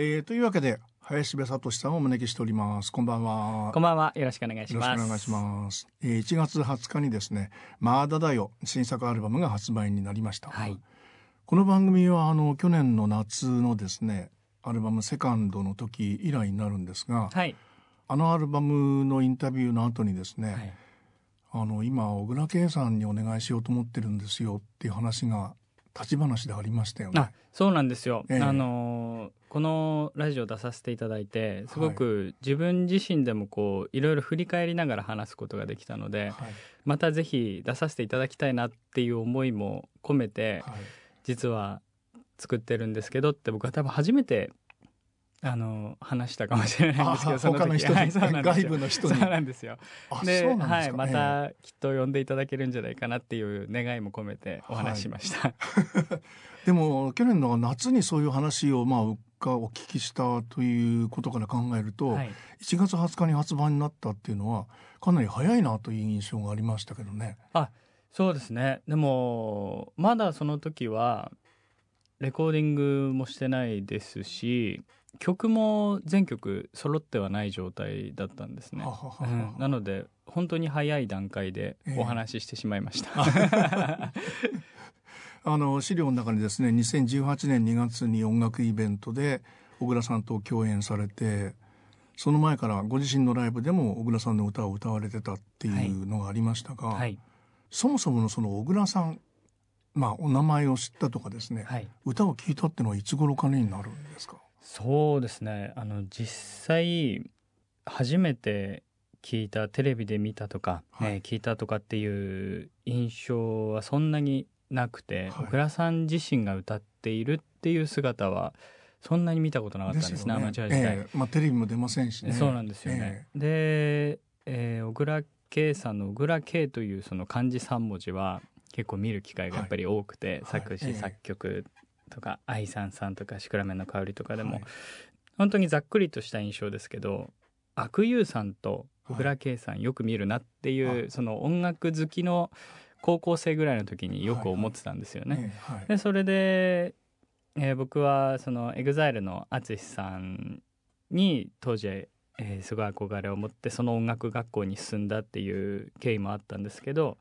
えー、というわけで林部聡さんをお招きしております。こんばんは。こんばんは。よろしくお願いします。よろしくお願いします、えー、1月20日にですねまだだよ新作アルバムが発売になりました、はい。この番組はあの去年の夏のですねアルバムセカンドの時以来になるんですが、はい、あのアルバムのインタビューの後にですね、はい、あの今小倉圭さんにお願いしようと思ってるんですよっていう話が立ち話でありましたよね。あ。そうなんですよ、ええ。あのこのラジオ出させていただいてすごく自分自身でもこういろいろ振り返りながら話すことができたのではい。またぜひ出させていただきたいなっていう思いも込めてはい。実は作ってるんですけどって僕は多分初めてあの話したかもしれないんですけあどその時他の人に。はいそうなんですよ。外部の人に。そうなんですよ。あではい、まえたきっと呼んでいただけるんじゃないかなっていう願いも込めてお話ししました。え でも去年の夏にそういう話をまあがお聞きしたということから考えると、はい、1月20日に発売になったっていうのはかなり早いなという印象がありましたけどね。そうですね。でもまだその時はレコーディングもしてないですし曲も全曲揃ってはない状態だったんですね。は。はははうん。なので本当に早い段階でええ。お話ししてしまいました。あ の資料の中にですね2018年2月に音楽イベントで小倉さんと共演されてその前からご自身のライブでも小倉さんの歌を歌われてたっていうのがありましたが、はい、そもそものその小倉さんまあお名前を知ったとかですね、はい。歌を聴いたっていうのはいつ頃かになるんですか？そうですね。あの実際初めて聞いたテレビで見たとか、はい。えー聞いたとかっていう印象はそんなになくて、はい。小倉さん自身が歌っているっていう姿はそんなに見たことなかったんですねアマチュア時代、ええ。まあ、テレビも出ませんしね。そうなんですよね、で、えー小倉圭さんの小倉圭というその漢字3文字は結構見る機会がやっぱり多くて、はい。作詞、作曲とか愛さんさんとかシクラメンの香りとかでも、はい。本当にざっくりとした印象ですけど悪友さんと小倉圭さんよく見るなっていう、はいその音楽好きの高校生ぐらいの時によく思ってたんですよね。でそれで、えー僕はその EXILE の淳さんに当時、えーすごい憧れを持ってその音楽学校に進んだっていう経緯もあったんですけど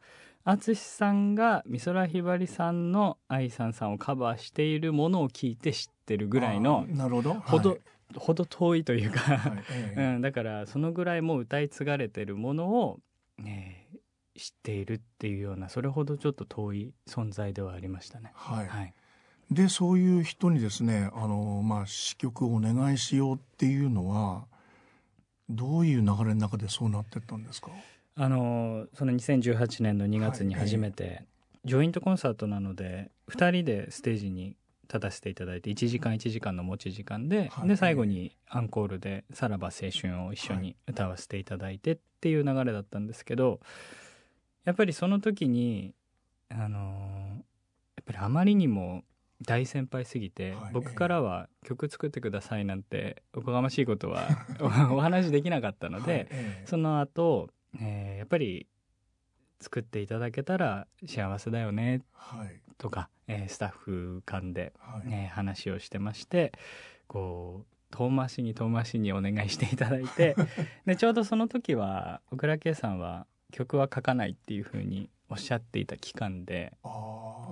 淳さんが美空ひばりさんの愛さんさんをカバーしているものを聞いて知ってるぐらいのあなるほど。ほど,、はい。ほど遠いというか、はい。ええ。うん、だからそのぐらいもう歌い継がれてるものを、えー知っているっていうようなそれほどちょっと遠い存在ではありましたね。はい。はい。でそういう人にですねあの、まあ、詩曲をお願いしようっていうのはどういう流れの中でそうなってったんですか？あのその2018年の2月に初めて、ジョイントコンサートなので2人でステージに立たせていただいて1時間1時間の持ち時間で,、はい。で最後にアンコールで「さらば青春」を一緒に歌わせていただいてっていう流れだったんですけどやっぱりその時にあのやっぱりあまりにも大先輩すぎて、はい。僕からは曲作ってくださいなんておこがましいことは お話できなかったので、はい。ええ。その後、えーやっぱり作っていただけたら幸せだよねはい。とか、えースタッフ間で、はい。ね話をしてましてこう遠回しに遠回しにお願いしていただいて でちょうどその時は小倉圭さんは曲は書かないっていうふうにおっしゃっていた期間で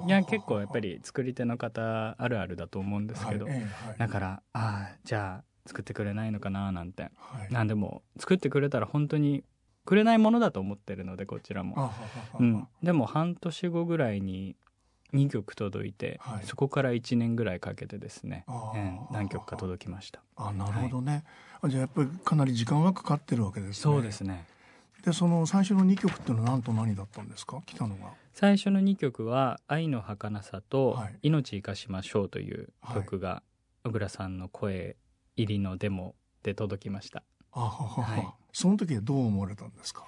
いや結構やっぱり作り手の方あるあるだと思うんですけど、はいだからああじゃあ作ってくれないのかななんて。はい。なんでも作ってくれたら本当にくれないものだと思ってるのでこちらも、うん、でも半年後ぐらいに2曲届いて、はい。そこから1年ぐらいかけてですね、うん何曲か届きました。あなるほどね、あじゃあやっぱりかなり時間はかかってるわけですね。そうですね。でその最初の2曲っていうのは何と何だったんですか？来たのが最初の2曲は「愛の儚さ」とはい「命生かしましょう」という曲が小倉さんの声入りのデモで届きました。あははは、はいその時はどう思われたんですか？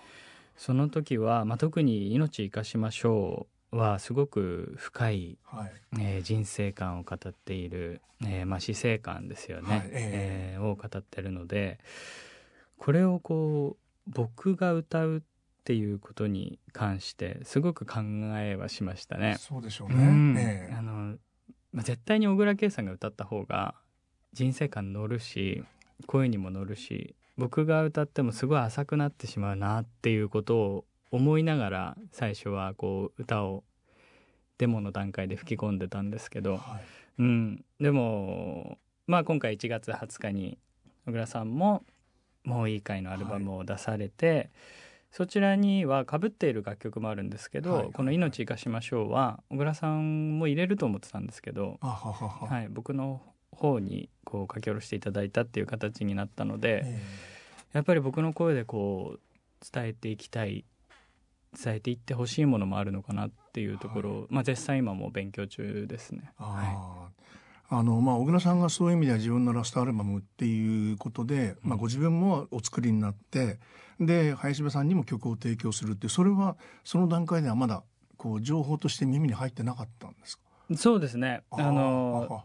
その時は、まあ、特に「命生かしましょう」はすごく深いはい。えー人生観を語っている、えーまあ、死生観ですよね、はいええ。ーを語ってるのでこれをこう僕が歌うっていうことに関してすごく考えはしましたね。そうでしょうね、うん。ええ。あのまあ、絶対に小倉圭さんが歌った方が人生観乗るし声にも乗るし僕が歌ってもすごい浅くなってしまうなっていうことを思いながら最初はこう歌をデモの段階で吹き込んでたんですけど、はい。うん、でもまあ今回1月20日に小倉さんも「もういいかい」のアルバムを出されて、そちらにはかぶっている楽曲もあるんですけど、はい。この「命生かしましょう」は小倉さんも入れると思ってたんですけど、はい、僕の方にこう書き下ろしていただいたっていう形になったので、えやっぱり僕の声でこう伝えていきたい伝えていってほしいものもあるのかなっていうところを、まあ絶賛今も勉強中ですね。ー。はあーあのまあ小倉さんがそういう意味では自分のラストアルバムっていうことで、まあ、ご自分もお作りになってで林部さんにも曲を提供するっていうそれはその段階ではまだこう情報として耳に入ってなかったんですか？い、そうですね。あのあ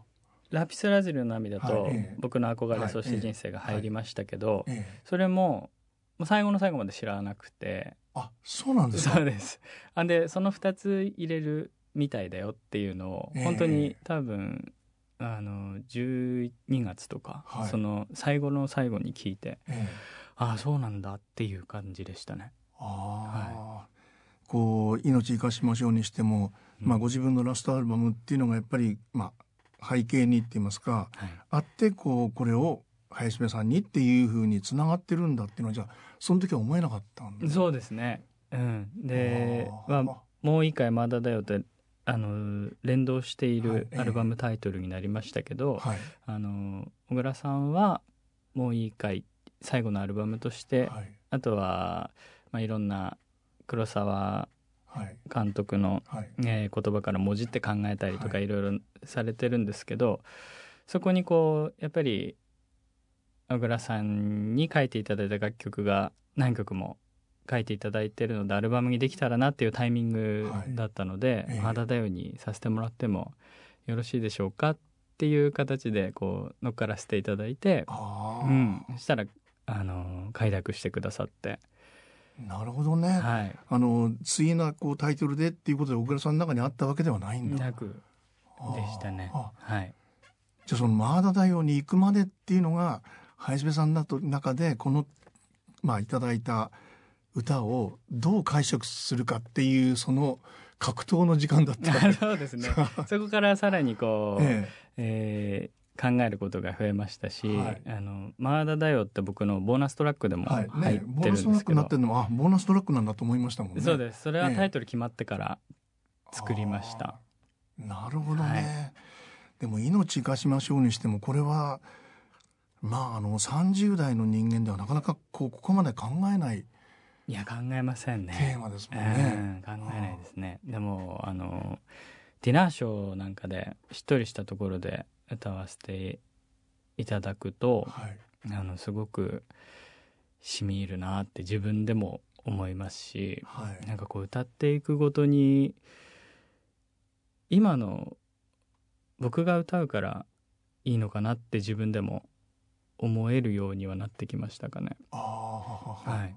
ラピスラズリの涙と僕の憧れ、はいそして人生が入りましたけど、ええ。それももう最後の最後まで知らなくて。あそうなんですか？そうです。あんでその2つ入れるみたいだよっていうのをええ。本当に多分あの12月とか、はい。その最後の最後に聞いてええ。ああそうなんだっていう感じでしたね。ああ、こう命生かしましょうにしても、まあ、ご自分のラストアルバムっていうのがやっぱり、まあ、背景にって言いますかはい。あってこうこれを林部さんにっていうふうにつながってるんだっていうのはじゃあその時は思えなかったんですそうですね。うん、で、まあ、もう一回まだだよってあの連動していはいるアルバムタイトルになりましたけど、はい。あの小倉さんは「もういいかい」最後のアルバムとして、はい。あとは、まあ、いろんな黒沢はい監督の、はい。えー言葉からもじって考えたりとかはい。いろいろされてるんですけど、そこにこうやっぱり小倉さんに書いていただいた楽曲が何曲も書いていただいてるのでアルバムにできたらなっていうタイミングだったのではいええ「まだだよ」にさせてもらってもよろしいでしょうかっていう形でこう乗っからせていただいて、うん、そしたらあの快諾してくださって、なるほどね、はい、あの次なこうタイトルでっていうことで小倉さんの中にあったわけではないんだ。なくでしたね。あはい。じゃあその「マーダだよ」に行くまでっていうのが林部さんの中でこのまあいただいた歌をどう解釈するかっていうその格闘の時間だった そうですね。そこからさらにこう、え。えー考えることが増えましたし「はい。あのマーダだよ」って僕のボーナストラックでもえはい。入っねボてーナストラックにるんですけど、なってるのもあボーナストラックなんだと思いましたもんね。そうです。それはええ。タイトル決まってから作りました、あー。なるほどね、はい。でも命生かしましょうにしてもこれはまああの30代の人間ではなかなかこうここまで考えないいや考えませんテねーマですもんうねん。考えないですね。でもあのディナーショーなんかでしっとりしたところで歌わせていただくとはい。あのすごくしみ入るなって自分でも思いますしはい。なんかこう歌っていくごとに今の僕が歌うからいいのかなって自分でも思えるようにはなってきましたかね。はい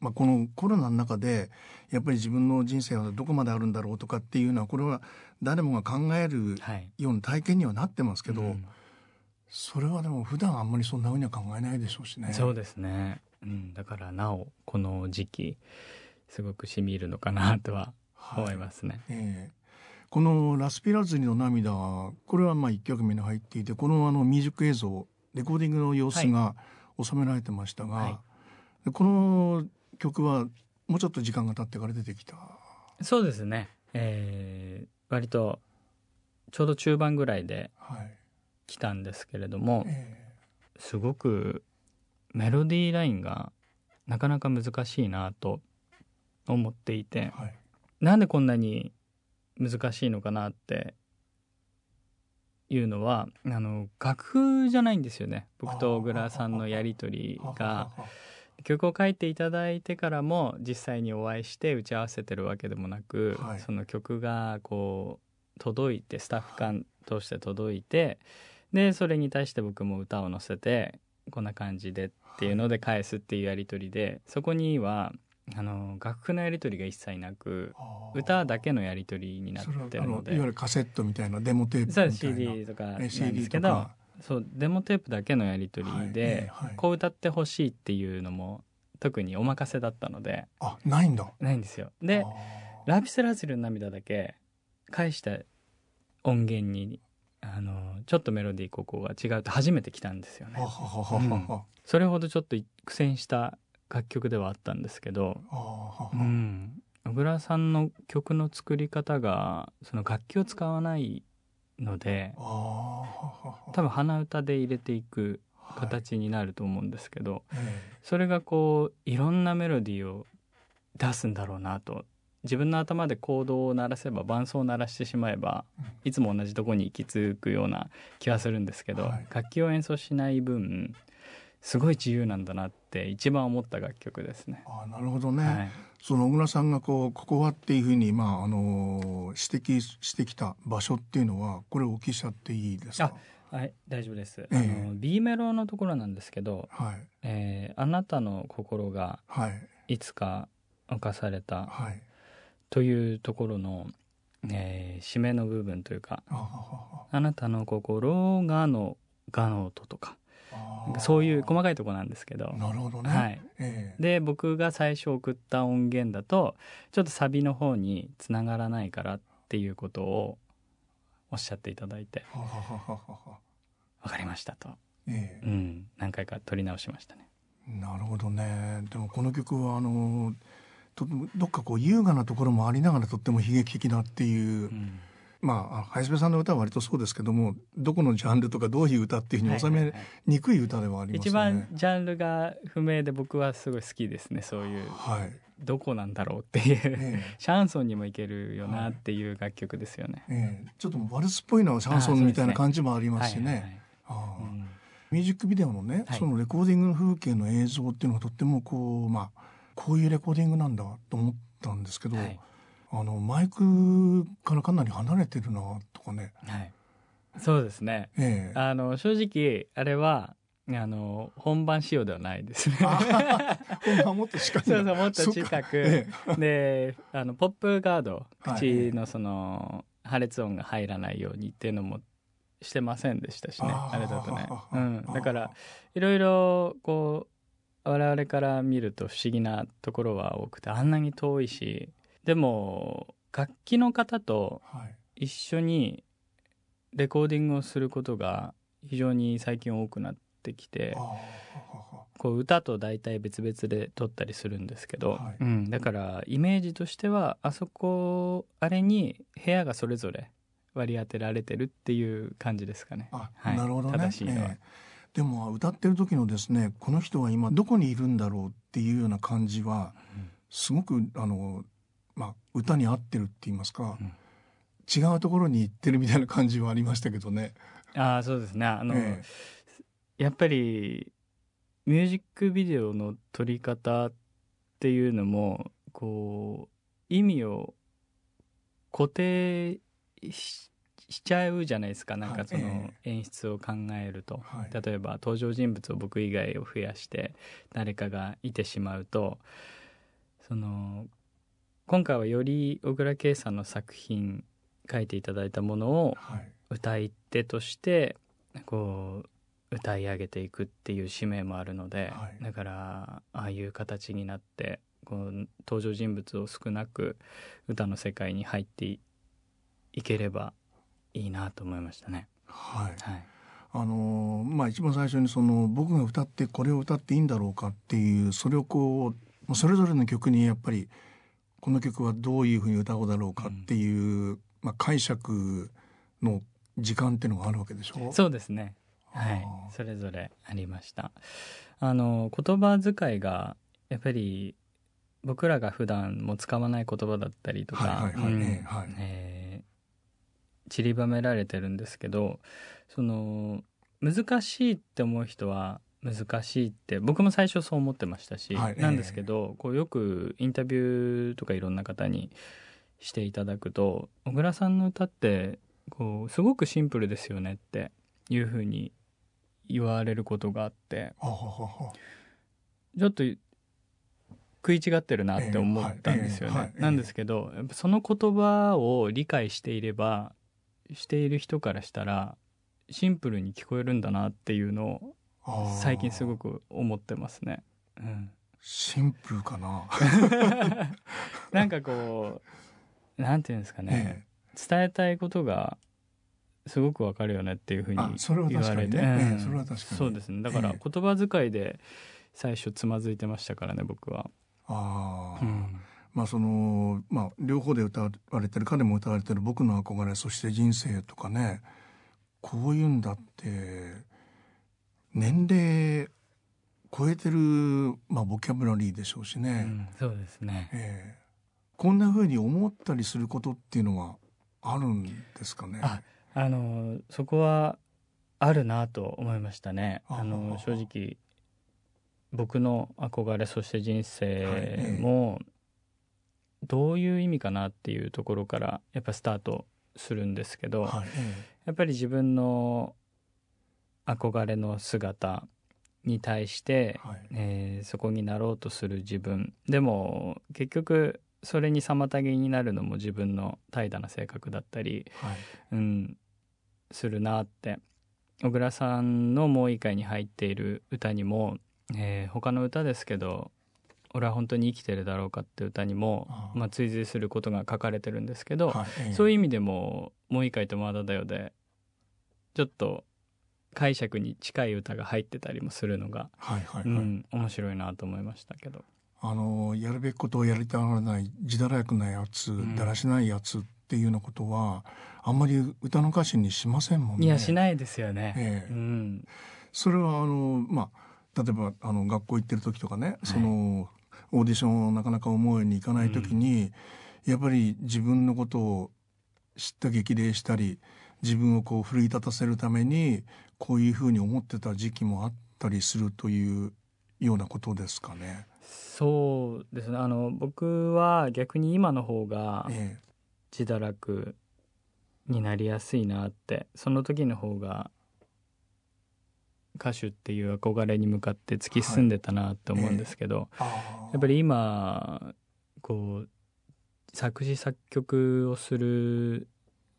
まあ、このコロナの中でやっぱり自分の人生はどこまであるんだろうとかっていうのはこれは誰もが考えるはい。ような体験にはなってますけど、うんそれはでも普段あんまりそんなふうには考えないでしょうしね。そうですね。うん、だからなおこの時期すごくしみ入るのかなとははい思いますね。ええこの「ラスピラズリの涙」これはまあ1曲目に入っていてこのあのミュージック映像レコーディングの様子が収められてましたが、はいでこの曲はもうちょっと時間が経ってから出てきた。そうですね。えー割とちょうど中盤ぐらいではい。来たんですけれども、えすごくメロディーラインがなかなか難しいなと思っていてえはい。なんでこんなに難しいのかなっていうのはあの楽譜じゃないんですよね。僕と小倉さんのやり取りがははは曲を書いていただいてからも実際にお会いして打ち合わせてるわけでもなく、はい。その曲がこう届いてスタッフ間通して届いてでそれに対して僕も歌を載せてこんな感じでっていうので返すっていうやり取りでそこにはあの楽譜のやり取りが一切なく歌だけのやり取りになってるので。いわゆるカセットみたいなデモテープみたいな CD とかなんえですけどとかそうデモテープだけのやり取りはいえでえはい。こう歌ってほしいっていうのも特にお任せだったので。あないんだ。ないんですよ。でラピスラズリの涙だけ返した音源にあのちょっとメロディーここが違うと初めて来たんですよね。ははははは。それほどちょっと苦戦した楽曲ではあったんですけど、うはん、小倉さんの曲の作り方がその楽器を使わないので多分鼻歌で入れていくはい形になると思うんですけど、えそれがこういろんなメロディーを出すんだろうなと。自分の頭でコードを鳴らせば伴奏を鳴らしてしまえばうん。いつも同じとこに行き着くような気はするんですけど、はい。楽器を演奏しない分すごい自由なんだなって一番思った楽曲ですね。あーなるほどね、はい、その小倉さんがこうここはっていうふうにまああの指摘してきた場所っていうのはこれお聞きしちゃっていいですか？はい、大丈夫です。ええ。あの B メロのところなんですけど、はい。えーあなたの心がはい。いつか侵されたはい。というところの、えー締めの部分というか、ああなたの心がのがの音とか、そういう細かいところなんですけど、なるほどね、はい。ええ。で、僕が最初送った音源だと、ちょっとサビの方につながらないからっていうことをおっしゃっていただいて、わかりましたと。えうん、何回か撮り直しましたね。えなるほどね。でもこの曲はあのとどっかこう優雅なところもありながらとっても悲劇的だっていう、うんまあ林部さんの歌は割とそうですけどもどこのジャンルとかどういう歌っていうふうに収めはいはい。はいにくい歌ではあります一よね。番ジャンルが不明で僕はすごい好きですねそういう。はい、どこなんだろうっていう、えシャンソンにもいけるよなっていう楽曲ですよね。ええ。えちょっとワルツっぽいのはシャンソンみたいな感じもありますしね。はいはいはい。ああ。うん。ミュージックビデオのね、はい。そのレコーディングの風景の映像っていうのがとってもこうまあこういうレコーディングなんだと思ったんですけど、はいあのマイクからかなり離れてるなとかね。はい。そうですね。ええ。あの正直あれはあの本番仕様ではないですね。本番もっと近いんだ。そうそうもっと近く。えであのポップガードはい。口のその破裂音が入らないようにっていうのもしてませんでしたしね。あれだとね、うん、だからいろいろこう我々から見ると不思議なところは多くてあんなに遠いしでも楽器の方とはい。一緒にレコーディングをすることが非常に最近多くなってきてあこう歌と大体別々で撮ったりするんですけど、はい。うん、だからイメージとしてはあそこあれに部屋がそれぞれ割り当てられてるっていう感じですかね。あはい。なるほどね。正しいのは。ええ。でも歌ってる時のですねこの人は今どこにいるんだろうっていうような感じはすごくあの、まあ、歌に合ってるって言いますか、うん。違うところに行ってるみたいな感じはありましたけどね。ああそうですね。あの、えやっぱりミュージックビデオの撮り方っていうのもこう意味を固定ししちゃうじゃないですか。なんかそはいの演出を考えると、はい。例えば登場人物を僕以外を増やして誰かがいてしまうとその今回はより小倉圭さんの作品書いていただいたものをはい。歌い手としてこう歌い上げていくっていう使命もあるので、はい。だからああいう形になってこう登場人物を少なく歌の世界に入っていいければいいなと思いましたね。はい。はい、あのまあ一番最初にその僕が歌ってこれを歌っていいんだろうかっていうそれをこうそれぞれの曲にやっぱりこの曲はどういうふうに歌おうだろうかっていう、まあ、解釈の時間っていうのがあるわけでしょ？そうですね。はい。それぞれありました。あの言葉遣いがやっぱり僕らが普段も使わない言葉だったりとか、はいはいはい。うん。ええはい。えー散りばめられてるんですけど、その難しいって思う人は難しいって僕も最初そう思ってましたし、はい。なんですけど、こうよくインタビューとかいろんな方にしていただくと小倉さんの歌ってこうすごくシンプルですよねっていうふうに言われることがあってちょっと食い違ってるなって思ったんですよね。なんですけどやっぱその言葉を理解していればしている人からしたらシンプルに聞こえるんだなっていうのを最近すごく思ってますね。うん、シンプルかな？なんかこうなんていうんですかね、え伝えたいことがすごくわかるよねっていうふうに言われて、ええそれは確かに。そうですね。だからええ。言葉遣いで最初つまずいてましたからね僕は、ああ、うん。まあそのまあ両方で歌われてる彼も歌われてる僕の憧れそして人生とかねこういうんだって年齢超えてるまあボキャブラリーでしょうしうね、んそうですね。ええ。こんな風に思ったりすることっていうのはあるんですかね？ああのそこはあるなと思いましたね。ああの正直僕の憧れそして人生もどういう意味かなっていうところからやっぱスタートするんですけど、はいえ。やっぱり自分の憧れの姿に対してえ、はい。えーそこになろうとする自分。でも結局それに妨げになるのも自分の怠惰な性格だったり、はい。うん、するなって。小倉さんの「もう一回」に入っている歌にも、えー他の歌ですけど「俺は本当に生きてるだろうか」って歌にもまあ、追随することが書かれてるんですけど、はいええ。そういう意味でも「もう一回とまだだよ」でちょっと解釈に近い歌が入ってたりもするのが、はいはいはい、うん、面白いなと思いましたけど。あのやるべきことをやりたがらない自堕落なやつ、んだらしないやつっていうようなことはあんまり歌の歌詞にしませんもんね。いやしないですよね。ええうん、それはあのまあ例えばあの学校行ってる時とかね、そのオーディションをなかなか思うようにいかない時に、やっぱり自分のことを知った激励したり自分をこう奮い立たせるためにこういうふうに思ってた時期もあったりするというようなことですかね。そうですね。あの僕は逆に今の方がえ自堕落になりやすいなってその時の方が歌手っていう憧れに向かって突き進んでたなって思うんですけど、えあー。やっぱり今こう作詞作曲をする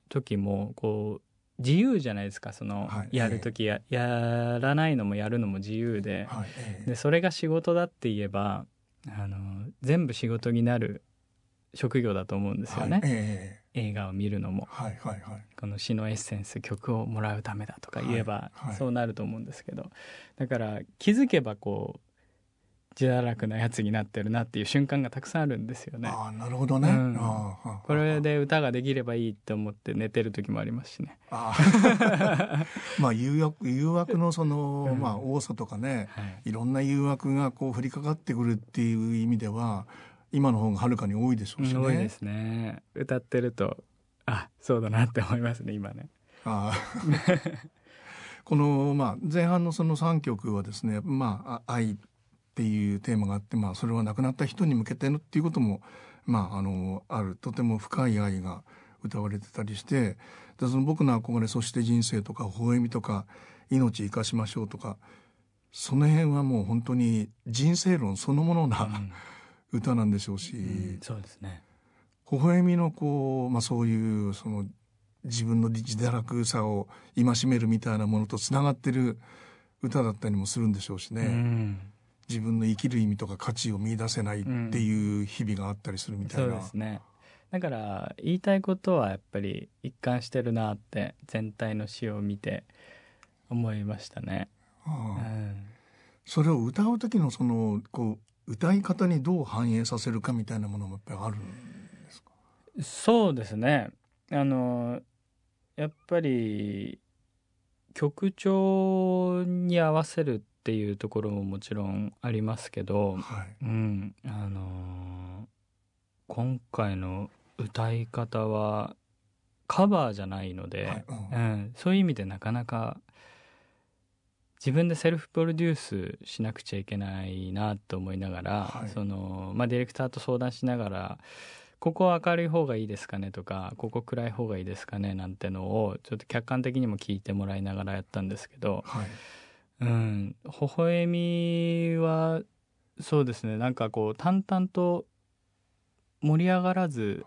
時もこう自由じゃないですかその、はいやる時ややらないのもやるのも自由で,、はいええ。でそれが仕事だって言えばあの全部仕事になる職業だと思うんですよね、はいえ映画を見るのも。えはいはいはい。この詩のエッセンス曲をもらうためだとか言えば、そうなると思うんですけど。だから気づけばこう自堕落なやつになってるなっていう瞬間がたくさんあるんですよね。ああなるほどね。うんこれで歌ができればいいって思って寝てる時もありますしね。ああ まあ誘惑誘惑のその、うんまあ多さとかねはい、いろんな誘惑がこう降りかかってくるっていう意味では今の方がはるかに多いでしょうしね。多いですね。歌ってるとあそうだなって思いますね今ね。ああ この、まあ、前半のその3曲はですね、まあ、あ愛っていうテーマがあって、まあ、それは亡くなった人に向けてのっていうことも、まあ、あのあるとても深い愛が歌われてたりしてでその僕の憧れそして人生とか微笑みとか命生かしましょうとかその辺はもう本当に人生論そのものな、歌なんでしょうし、うんそうですね。微笑みのこう、まあ、そういうその自分の自堕落さを戒めるみたいなものとつながってる歌だったりもするんでしょうしね、うん自分の生きる意味とか価値を見出せないっていう日々があったりするみたいな、そうですね。だから言いたいことはやっぱり一貫してるなって全体の詩を見て思いましたね。うあ。あん。それを歌う時のそのこう歌い方にどう反映させるかみたいなものもやっぱりあるんですか？そうですね。あのやっぱり曲調に合わせるっていうところももちろんありますけど、はい。うん。あの今回の歌い方はカバーじゃないので、はい。うん。うん、そういう意味でなかなか自分でセルフプロデュースしなくちゃいけないなと思いながら、はい。そのまあ、ディレクターと相談しながらここは明るい方がいいですかねとかここ暗い方がいいですかねなんてのをちょっと客観的にも聞いてもらいながらやったんですけど、はいうん、微笑みはそうですね。なんかこう淡々と盛り上がらず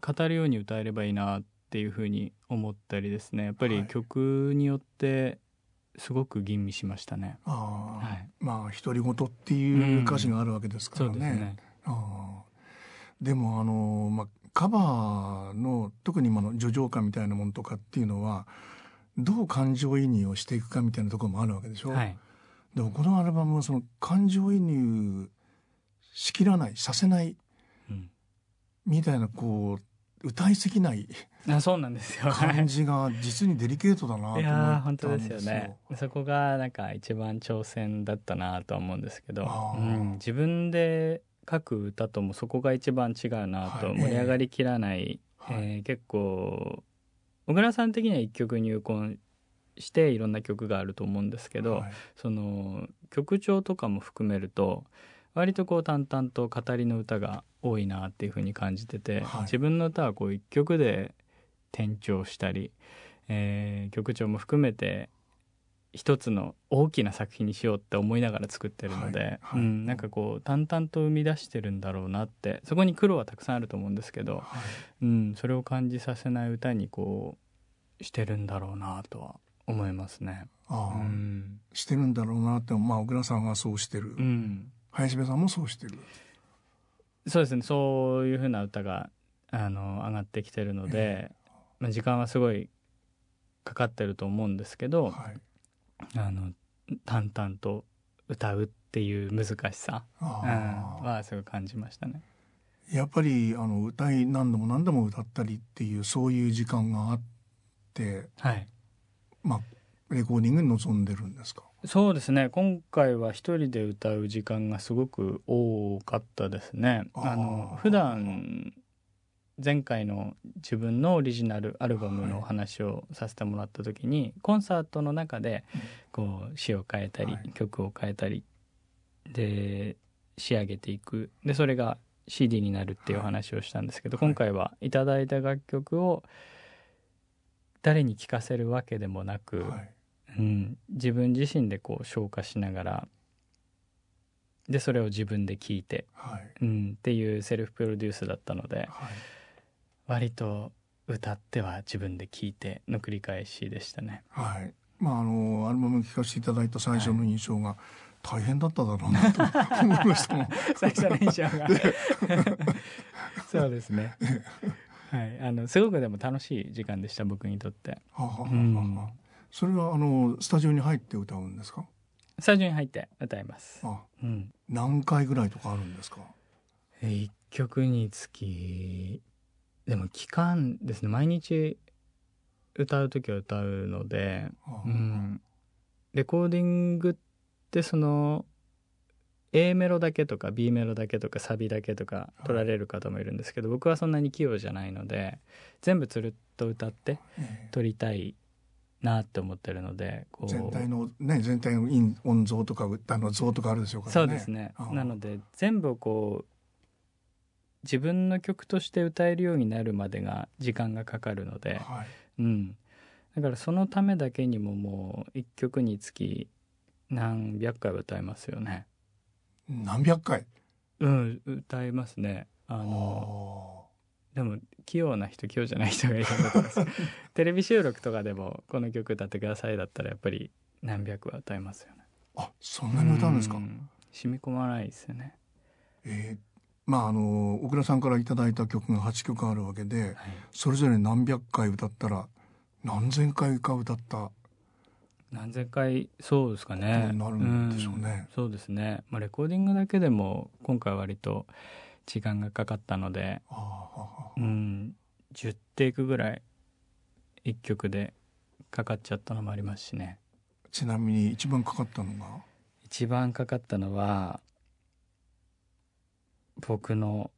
語るように歌えればいいなっっていうふうに思ったりですね。やっぱりはい。曲によってすごく吟味しましたね。ああ、はい。まあ独り言っていう歌詞があるわけですからね。そうですね。ああ。でもあの、まあ、カバーの特に今の叙情歌みたいなものとかっていうのはどう感情移入をしていくかみたいなところもあるわけでしょ。はい。でもこのアルバムはその感情移入しきらないさせないうん。みたいなこう歌いすぎないあそうなんですよ。感じが実にデリケートだなと思っいやー本。当ですよねそこがなんか一番挑戦だったなとは思うんですけどうん、自分で書く歌ともそこが一番違うなとはい盛り上がりきらない、はいえー結構小倉さん的には一曲入魂していろんな曲があると思うんですけど、はい。その曲調とかも含めると割とこう淡々と語りの歌が多いなっていうふうに感じてて、はい。自分の歌はこう一曲で転調したり、えー曲調も含めて一つの大きな作品にしようって思いながら作ってるので、はいはい。うん、なんかこう淡々と生み出してるんだろうなってそこに苦労はたくさんあると思うんですけど、はい。うん、それを感じさせない歌にこうしてるんだろうなとは思いますね。ああ。うん。してるんだろうなってまあ小倉さんはそうしてる、うん。林部さんもそうしてる。そうですね。そういうふうな歌があの上がってきてるので、まあ、時間はすごいかかってると思うんですけど、はいあの淡々と歌うっていう難しさ、うん、はすごい感じましたね。やっぱりあの歌い何度も何度も歌ったりっていうそういう時間があって、はい。まあ、レコーディングに臨んでるんですか？そうですね。今回は一人で歌う時間がすごく多かったですね。あの普段前回の自分のオリジナルアルバムのお話をさせてもらった時に、コンサートの中でこう詩を変えたり、はい。曲を変えたりで仕上げていく。でそれが CD になるっていうお話をしたんですけど、はい今回はい。ただいた楽曲を誰に聴かせるわけでもなく、はい。うん、自分自身でこう消化しながらでそれを自分で聞いて、はい。うん、っていうセルフプロデュースだったのではい割と歌っては自分で聞いての繰り返しでしたね。はい。まああのアルバム聴かせていただいた最初の印象が大変だっただろうなと思いましたもん。最初の印象が。そうですね。はい、あのすごくでも楽しい時間でした僕にとって。はあはあは。あうん。はあそれはあのスタジオに入って歌うんですか？スタジオに入って歌います。あうん、何回ぐらいとかあるんですか？えー一曲につきでも期間ですね。毎日歌う時は歌うので、あうん、レコーディングってその A メロだけとか B メロだけとかサビだけとか取られる方もいるんですけど僕はそんなに器用じゃないので全部つるっと歌ってええ。撮りたいなって思ってるので全体のね全体の音音像とか歌の像とかあるでしょうからね。そうですね。なので全部こう自分の曲として歌えるようになるまでが時間がかかるので、はい。うん、だからそのためだけにももう一曲につき何百回は歌いますよね。何百回？うん歌いますね。あのでも器用な人器用じゃない人がいるんだと思います。テレビ収録とかでもこの曲歌ってくださいだったらやっぱり何百は歌いますよね。あそんなに歌うんですか？ん。染み込まないですよね、えーまああの小倉さんからいただいた曲が8曲あるわけではい。それぞれ何百回歌ったら何千回か歌った何千回そうですかね。なるんでしょうね。ん。そうですね、まあ、レコーディングだけでも今回割と時間がかかったのでうん。10テイクぐらい1曲でかかっちゃったのもありますしね。ちなみに一番かかったのが？一番かかったのは僕の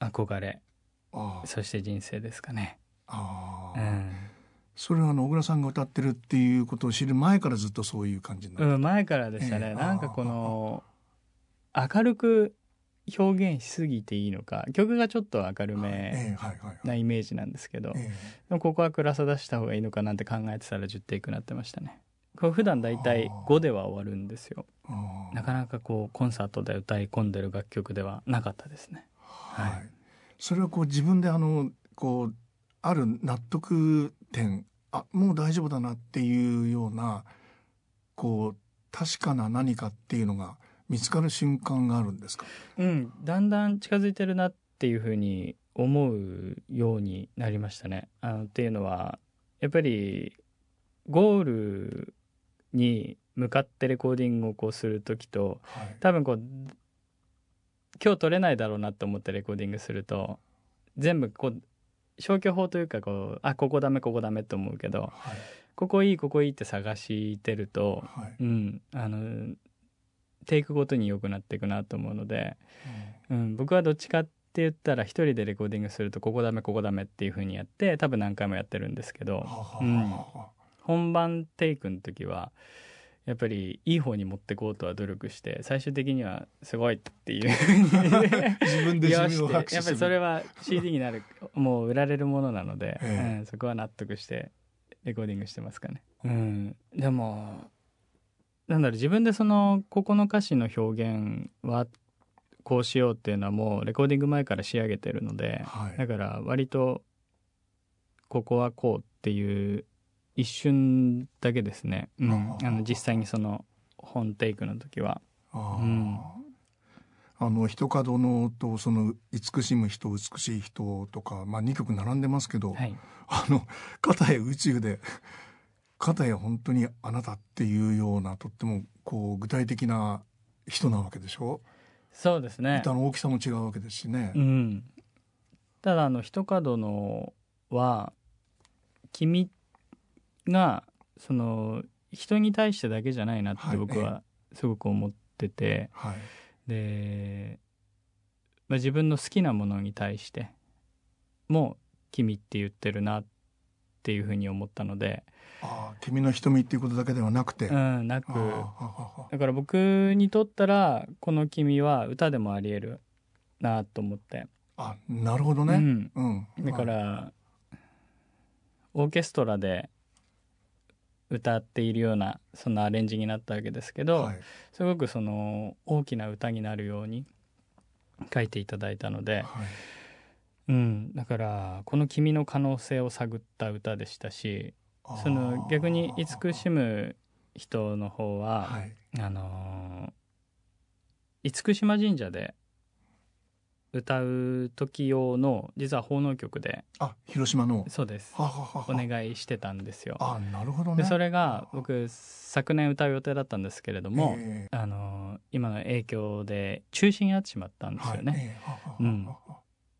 憧れあーそして人生ですかね。あー、うん、それはあの小倉さんが歌ってるっていうことを知る前からずっとそういう感じうん、前からでしたね、ええ。なんかこの明るく表現しすぎていいのか曲がちょっと明るえめなイメージなんですけど、ここは暗さ出した方がいいのかなんて考えてたら10テイクになってましたね普段だいたいあー。5では終わるんですよ。なかなかこうコンサートで歌い込んでる楽曲ではなかったですね。はい、それはこう自分であのこうある納得点あもう大丈夫だなっていうようなこう確かな何かっていうのが見つかる瞬間があるんですか？うん。だんだん近づいてるなっていうふうに思うようになりましたね。あのっていうのはやっぱりゴールに向かってレコーディングをこうする時とはい。多分こう今日撮れないだろうなと思ってレコーディングすると全部こう消去法というかこうあここダメここダメと思うけどはい。ここいいここいいって探してるとはい。うんあのテイクごとに良くなっていくなと思うので、うん、僕はどっちかって言ったら一人でレコーディングするとここダメここダメっていう風にやって多分何回もやってるんですけどはははうん。は本番テイクの時はやっぱりいい方に持ってこうとは努力して最終的にはすごいっていう 自分で自よ分をしてやっぱりそれは CD になるもう売られるものなので、ええ。うん、そこは納得してレコーディングしてますかね。うん、でもなんだろう自分でそのここの歌詞の表現はこうしようっていうのはもうレコーディング前から仕上げてるので、はい。だから割とここはこうっていう一瞬だけですね、うん、ああの実際にその本テイクの時は。あー。うん。あの一角のとその慈しむ人美しい人とかまあ2曲並んでますけど、はい。あの片へ宇宙で片へ本当にあなたっていうようなとってもこう具体的な人なわけでしょ、そうですね。歌の大きさも違うわけですしね。うん、ただあの一角のは君がその人に対してだけじゃないなっはいて僕はすごく思ってて、はい。で、まあ、自分の好きなものに対しても「君」って言ってるなっていうふうに思ったので、ああ君の瞳っていうことだけではなくて、うあん、なく。だから僕にとったらこの「君」は歌でもありえるなと思って。あなるほどね。うん。うん。だから、オーケストラで歌っているようなそんなアレンジになったわけですけど、はい。すごくその大きな歌になるように書いていただいたので、はい。うん、だからこの「君の可能性」を探った歌でしたしその逆に慈しむ人の方は、はい。あのー厳島神社で歌う時用の実は奉納曲で。あ広島の。そうです。お願いしてたんですよ。あなるほどね。でそれが僕昨年歌う予定だったんですけれども、えあの今の影響で中止になってしまったんえですよね。はいええ。ははははうん。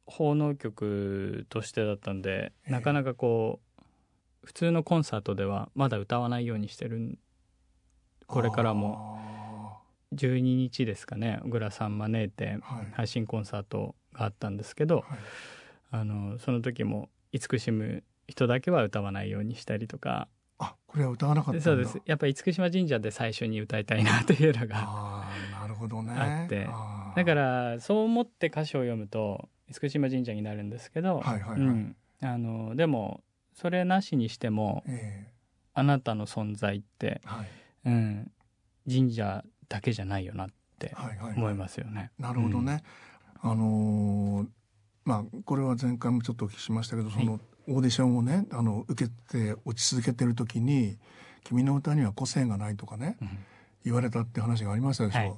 奉納曲としてだったんで、ええ。なかなかこう普通のコンサートではまだ歌わないようにしてるんこれからも12日ですかね小倉さん招いて配信コンサートがあったんですけど、はい。あのその時も慈しむ人だけは歌わないようにしたりとか。あこれは歌わなかったんだ。そうです。やっぱり厳島神社で最初に歌いたいなというのがああなるほどね。あって。だからそう思って歌詞を読むと厳島神社になるんですけど、はいはいはい。うん、あのでもそれなしにしてもえあなたの存在ってえ、はい。うん、神社だけじゃないよなってはいはい思いますよね。なるほどね、あのーまあこれは前回もちょっとお聞きしましたけどそのオーディションをねあの受けて落ち続けてる時に「君の歌には個性がない」とかねうん。言われたって話がありましたでしょ、はい。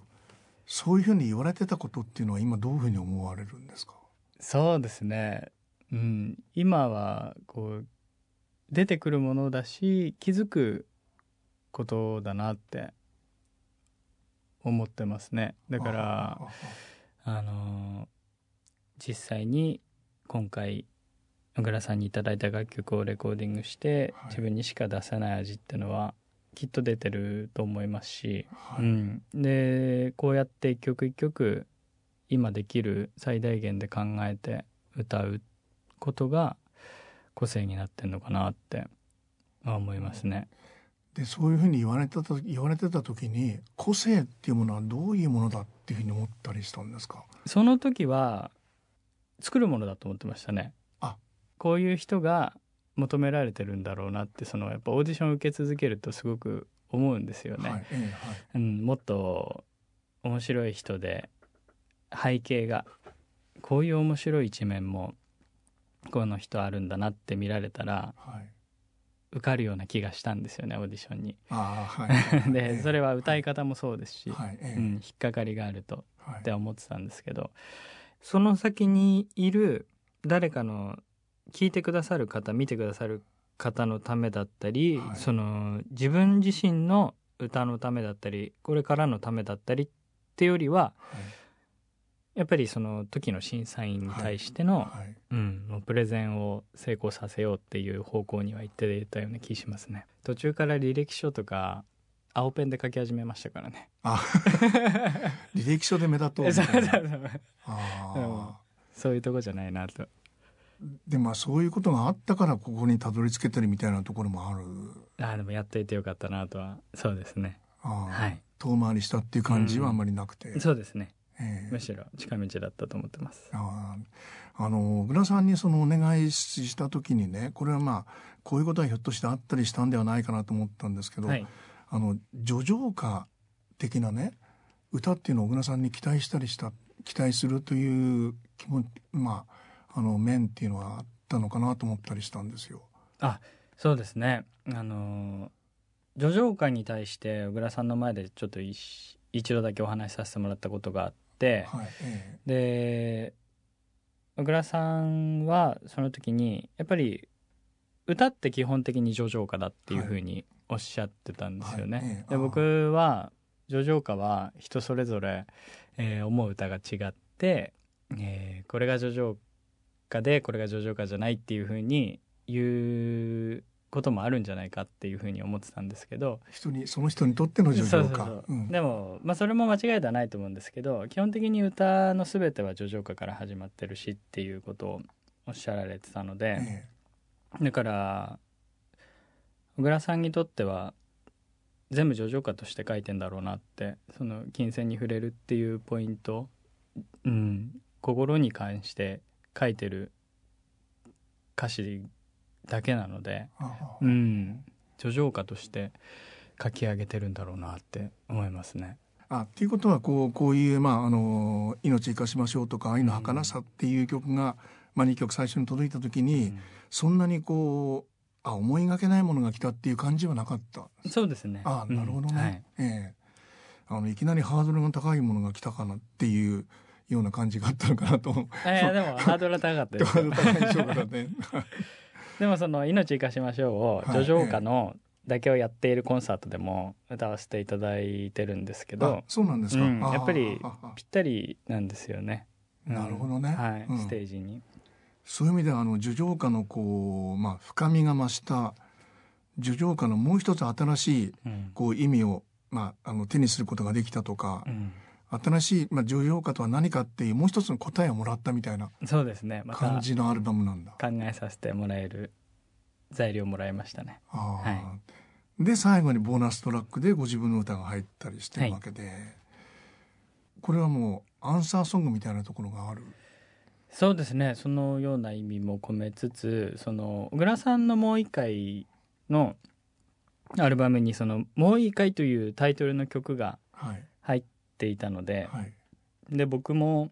そういうふうに言われてたことっていうのは今どういうふうに思われるんですか？そうですね、うん、今はこう出てくるものだし気づくことだなって思ってますね。だからああの実際に今回小倉さんにいただいた楽曲をレコーディングして、はい。自分にしか出せない味っていうのはきっと出てると思いますし、はい。うん、でこうやって一曲一曲今できる最大限で考えて歌うことが個性になってんのかなって思いますね。でそういうふうに言われてた言われてた時に個性っていうものはどういうものだっていうふうに思ったりしたんですか？その時は作るものだと思ってましたね。あこういう人が求められてるんだろうなってそのやっぱオーディションを受け続けるとすごく思うんですよね。はいええはいうん、もっと面白い人で背景がこういう面白い一面もこの人あるんだなって見られたらはい受かるような気がしたんですよねオーディションに。ああはい でそれは歌い方もそうですし、はいええ。うん、引っかかりがあるとはい。って思ってたんですけどその先にいる誰かの聞いてくださる方見てくださる方のためだったり、はい。その自分自身の歌のためだったりこれからのためだったりってよりはやっぱりその時の審査員に対しての、はい。うん、プレゼンを成功させようっていう方向には行ってたような気しますね。途中から履歴書とか青ペンで書き始めましたからね。あ。履歴書で目立とうみそうたいうそう。あうんあそういうとこじゃないなと。でまあそういうことがあったからここにたどり着けたりみたいなところもある。あーでもやっていてよかったなとはそうですね。はい。遠回りしたっていう感じはあんまりなくて、そうですねええ。むしろ近道だったと思ってます。あああの小倉さんにそのお願いした時にねこれはまあこういうことはひょっとしてあったりしたんではないかなと思ったんですけど、はい。あの叙情歌的なね歌っていうのを小倉さんに期待したりした期待するという気もまああの面っていうのはあったのかなと思ったりしたんですよ。あそうですね。あのー叙情歌に対して小倉さんの前でちょっと一一度だけお話しさせてもらったことがあって、はいえで小倉さんはその時にやっぱり歌って基本的に叙情歌だっていうふうにおっしゃってたんですよね。はいええで僕は叙情歌は人それぞれ、えー思う歌が違って、えーこれが叙情歌でこれが叙情歌じゃないっていうふうに言うこともあるんじゃないかっていうふうに思ってたんですけど、え人にその人にとっての叙情歌でも、まあ、それも間違いではないと思うんですけど基本的に歌の全ては叙情歌から始まってるしっていうことをおっしゃられてたので、え。だから小倉さんにとっては全部叙情歌として書いてんだろうなってその金銭に触れるっていうポイント、うん、心に関して書いてる歌詞だけなので。うん、叙情歌として書き上げてるんだろうなって思いますね。あっていうことはこうこういう、まあ、あの「命生かしましょう」とか「愛の儚さ」っていう曲が、まあ、2曲最初に届いた時に、そんなにこうあ思いがけないものが来たっていう感じはなかったそうですね。あなるほどね、うんはいええあのいきなりハードルが高いものが来たかなっていうような感じがあったのかなといやでもハードルは高かったです ハードル高いでしょうからね。でもその「命生かしましょう」をはい叙情歌のだけをやっているコンサートでも歌わせていただいてるんですけどあ、そうなんですか。うんあやっぱりぴったりなんですよね。うんなるほどねはい、うんステージに。そういう意味ではあの叙情歌のこうまあ深みが増した叙情歌のもう一つ新しいうんこう意味をまああの手にすることができたとかう、ん新しいまあ叙情歌とは何かっていうもう一つの答えをもらったみたいなそうですねまた感考じのアルバムなんだ。えさせてもらえる材料もらいましたね。ああはで最後にボーナストラックでご自分の歌が入ったりしてるわけで、これはもうアンサーソングみたいなところがある？そうですねそのような意味も込めつつその小倉さんのもう一回のアルバムにその「もう一回」というタイトルの曲がはい入っていたので、はい。で僕も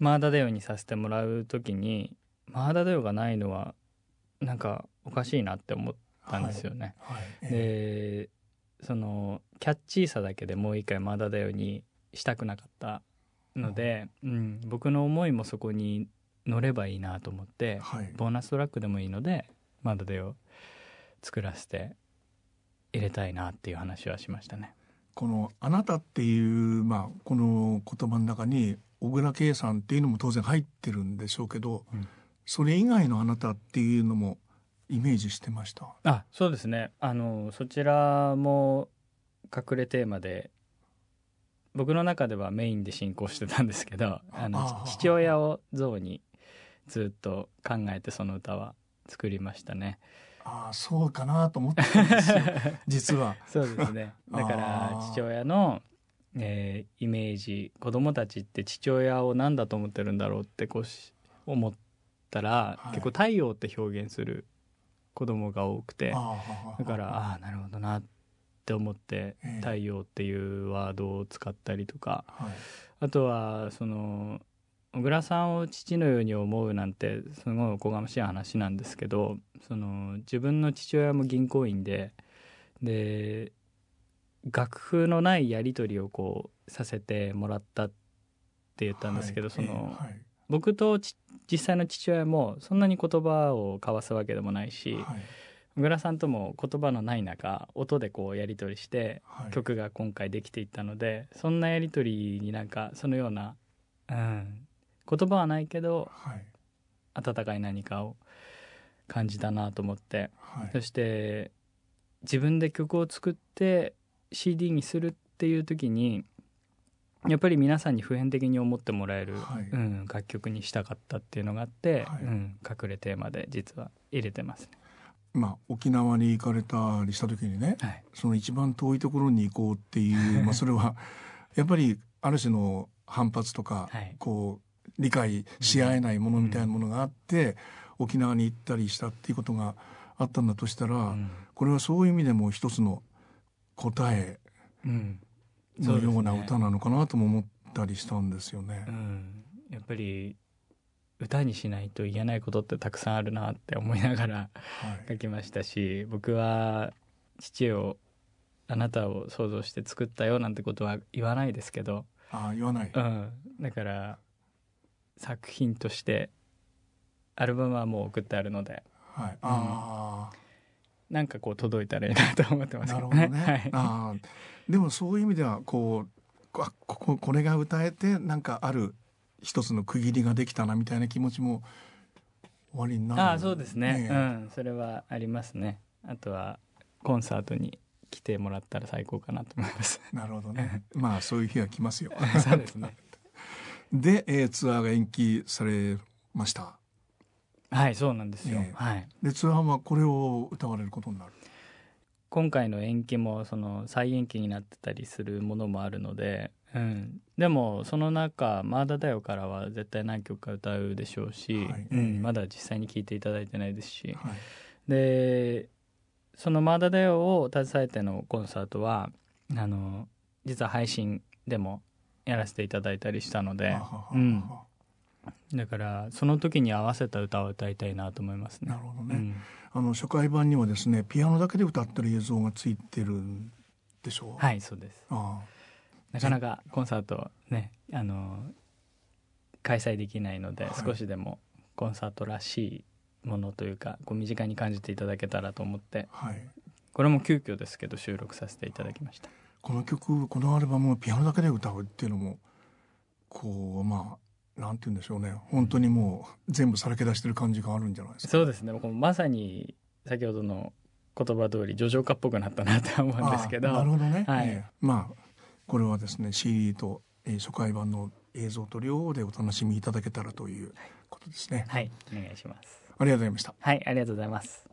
マーダデオにさせてもらう時にマーダデオがないのはなんかおかしいなって思ったんですよね。はい。えでそのキャッチーさだけでもう一回マーダデオにしたくなかったので、うん、僕の思いもそこに乗ればいいなと思ってえはい。ボーナストラックでもいいのでマーダデオ作らせて入れたいなっていう話はしましたね。この「あなた」っていう、まあ、この言葉の中に小倉圭さんっていうのも当然入ってるんでしょうけど、うんそれ以外の「あなた」っていうのもイメージしてました？あそうですねあのそちらも隠れテーマで僕の中ではメインで進行してたんですけどあの父親を像にずっと考えてその歌は作りましたね。ああそうかなと思ってたんですよ 実は。そうですね。だから父親の、えーイメージ子供たちって父親を何だと思ってるんだろうってこうし思ったら、はい。結構太陽って表現する子供が多くて。だからああなるほどなって思ってええ「太陽」っていうワードを使ったりとかはい。あとはその小倉さんを父のように思うなんてすごいおこがましい話なんですけどその自分の父親も銀行員でで楽譜のないやり取りをこうさせてもらったって言ったんですけど、はいその、ええ僕とち実際の父親もそんなに言葉を交わすわけでもないし、はいはい。小倉さんとも言葉のない中音でこうやり取りしてはい。曲が今回できていったのでそんなやり取りになんかそのような、うん、言葉はないけどはい。温かい何かを感じたなと思って。はい。そして自分で曲を作って CD にするっていう時にやっぱり皆さんに普遍的に思ってもらえる、はい。うん、楽曲にしたかったっていうのがあって、はい。うん、隠れテーマで実は入れてますね。まあ沖縄に行かれたりした時にねはい、その一番遠いところに行こうっていうまあそれは やっぱりある種の反発とか、はい。こう理解し合えないものみたいなものがあって、沖縄に行ったりしたっていうことがあったんだとしたら、うん。これはそういう意味でも一つの答えうん。のような歌なのかなとも思ったりしたんですよね。うん、やっぱり歌にしないと言えないことってたくさんあるなって思いながらはい。書きましたし僕は父をあなたを想像して作ったよなんてことは言わないですけど、ああ言わない、うん、だから作品としてアルバムはもう送ってあるので。はい、あなんかこう届いたらいいなと思ってあます。けどなるほどね。はい、ああでもそういう意味ではこうあこここれが歌えてなんかある一つの区切りができたなみたいな気持ちも終わりになる。ああそうですね、ええ。うん。それはありますね。あとはコンサートに来てもらったら最高かなと思います。なるほどね。まあそういう日が来ますよ。そうですねで、えーツアーが延期されました。はいそうなんですよ、ええ。はい。でツアーはこれを歌われることになる。今回の延期もその再延期になってたりするものもあるので、うん、でもその中「マーダだよ」からは絶対何曲か歌うでしょうし、はい。うん、まだ実際に聴いていただいてないですし。はい。でその「マーダだよ」を携えてのコンサートはあの実は配信でもやらせていただいたりしたのではははは。うん。だからその時に合わせた歌を歌いたいなと思いますね。なるほどね、うん。あの初回版にはですねピアノだけで歌ってる映像がついてるんでしょ？うはいそうです。あなかなかコンサートねあの開催できないので、はい。少しでもコンサートらしいものというかこう身近に感じていただけたらと思って。あはい。これも急遽ですけど収録させていただきましたこの曲このアルバムをピアノだけで歌うっていうのもこうまあなんて言うんでしょうね。本当にもう全部さらけ出してる感じがあるんじゃないですか。そうですね。まさに先ほどの言葉通り叙情歌っぽくなったなと思うんですけど。あなるほどね、はい。ええ。まあこれはですね CD と、えー初回版の映像と両方でお楽しみいただけたらということですね、はい。お願いします。ありがとうございました。はい。ありがとうございます